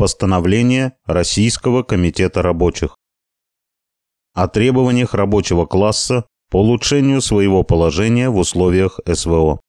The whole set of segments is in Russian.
Постановление Российского комитета рабочих. О требованиях рабочего класса по улучшению своего положения в условиях СВО.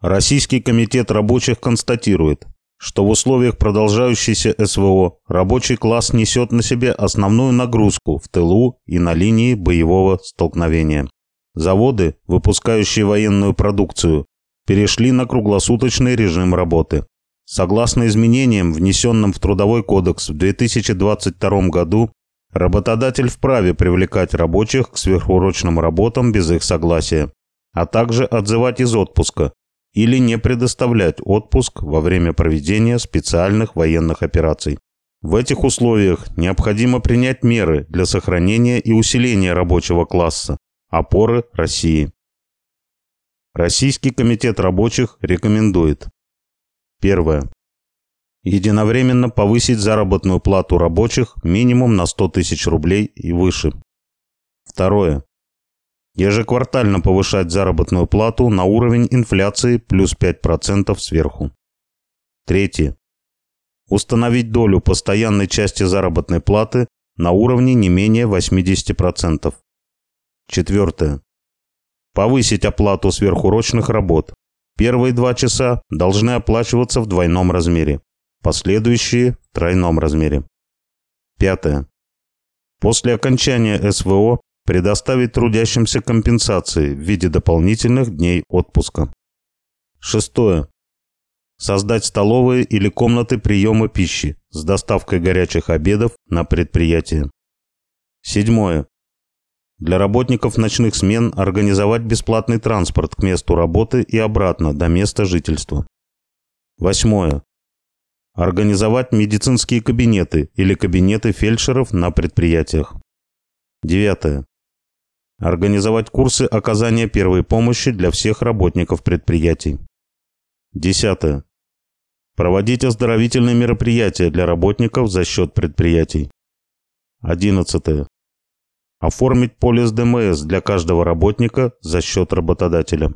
Российский комитет рабочих констатирует, что в условиях продолжающейся СВО рабочий класс несет на себе основную нагрузку в тылу и на линии боевого столкновения. Заводы, выпускающие военную продукцию, перешли на круглосуточный режим работы. Согласно изменениям, внесенным в Трудовой кодекс в 2022 году, работодатель вправе привлекать рабочих к сверхурочным работам без их согласия, а также отзывать из отпуска или не предоставлять отпуск во время проведения специальных военных операций. В этих условиях необходимо принять меры для сохранения и усиления рабочего класса, опоры России. Российский комитет рабочих рекомендует Первое. Единовременно повысить заработную плату рабочих минимум на 100 тысяч рублей и выше. Второе. Ежеквартально повышать заработную плату на уровень инфляции плюс 5% сверху. Третье. Установить долю постоянной части заработной платы на уровне не менее 80%. Четвертое. Повысить оплату сверхурочных работ Первые два часа должны оплачиваться в двойном размере, последующие – в тройном размере. Пятое. После окончания СВО предоставить трудящимся компенсации в виде дополнительных дней отпуска. Шестое. Создать столовые или комнаты приема пищи с доставкой горячих обедов на предприятие. Седьмое. Для работников ночных смен организовать бесплатный транспорт к месту работы и обратно до места жительства. Восьмое. Организовать медицинские кабинеты или кабинеты фельдшеров на предприятиях. Девятое. Организовать курсы оказания первой помощи для всех работников предприятий. Десятое. Проводить оздоровительные мероприятия для работников за счет предприятий. Одиннадцатое. Оформить полис ДМС для каждого работника за счет работодателя.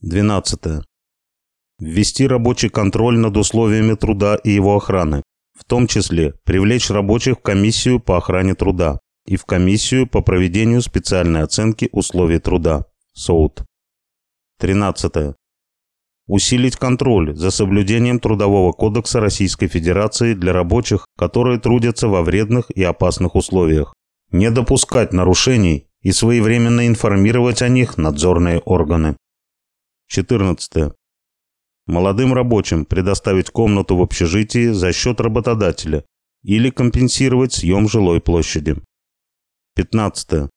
12. Ввести рабочий контроль над условиями труда и его охраны, в том числе привлечь рабочих в комиссию по охране труда и в комиссию по проведению специальной оценки условий труда СОУТ. 13. Усилить контроль за соблюдением Трудового кодекса Российской Федерации для рабочих, которые трудятся во вредных и опасных условиях не допускать нарушений и своевременно информировать о них надзорные органы. 14. Молодым рабочим предоставить комнату в общежитии за счет работодателя или компенсировать съем жилой площади. 15.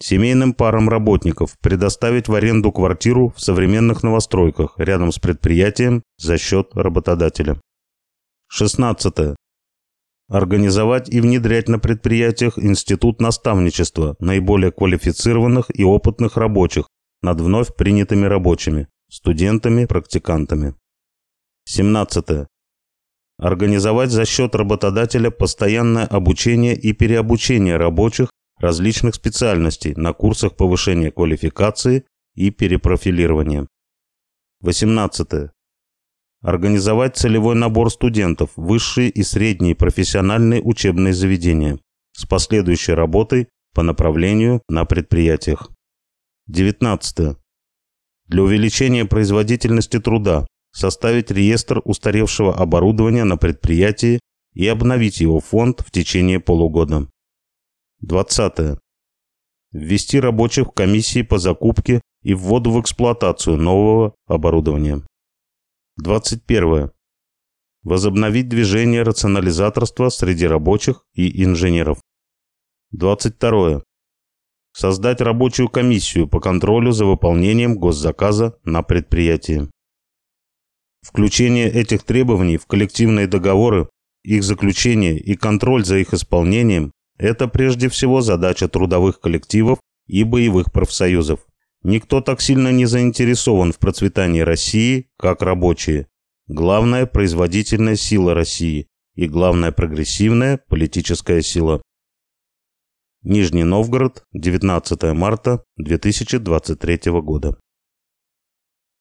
Семейным парам работников предоставить в аренду квартиру в современных новостройках рядом с предприятием за счет работодателя. 16. Организовать и внедрять на предприятиях институт наставничества наиболее квалифицированных и опытных рабочих над вновь принятыми рабочими, студентами, практикантами. 17. Организовать за счет работодателя постоянное обучение и переобучение рабочих различных специальностей на курсах повышения квалификации и перепрофилирования. 18. Организовать целевой набор студентов высшие и средние профессиональные учебные заведения с последующей работой по направлению на предприятиях. 19. Для увеличения производительности труда составить реестр устаревшего оборудования на предприятии и обновить его фонд в течение полугода. 20. Ввести рабочих в комиссии по закупке и вводу в эксплуатацию нового оборудования. 21. Возобновить движение рационализаторства среди рабочих и инженеров. 22. Создать рабочую комиссию по контролю за выполнением госзаказа на предприятии. Включение этих требований в коллективные договоры, их заключение и контроль за их исполнением – это прежде всего задача трудовых коллективов и боевых профсоюзов. Никто так сильно не заинтересован в процветании России, как рабочие. Главная производительная сила России и главная прогрессивная политическая сила. Нижний Новгород, 19 марта 2023 года.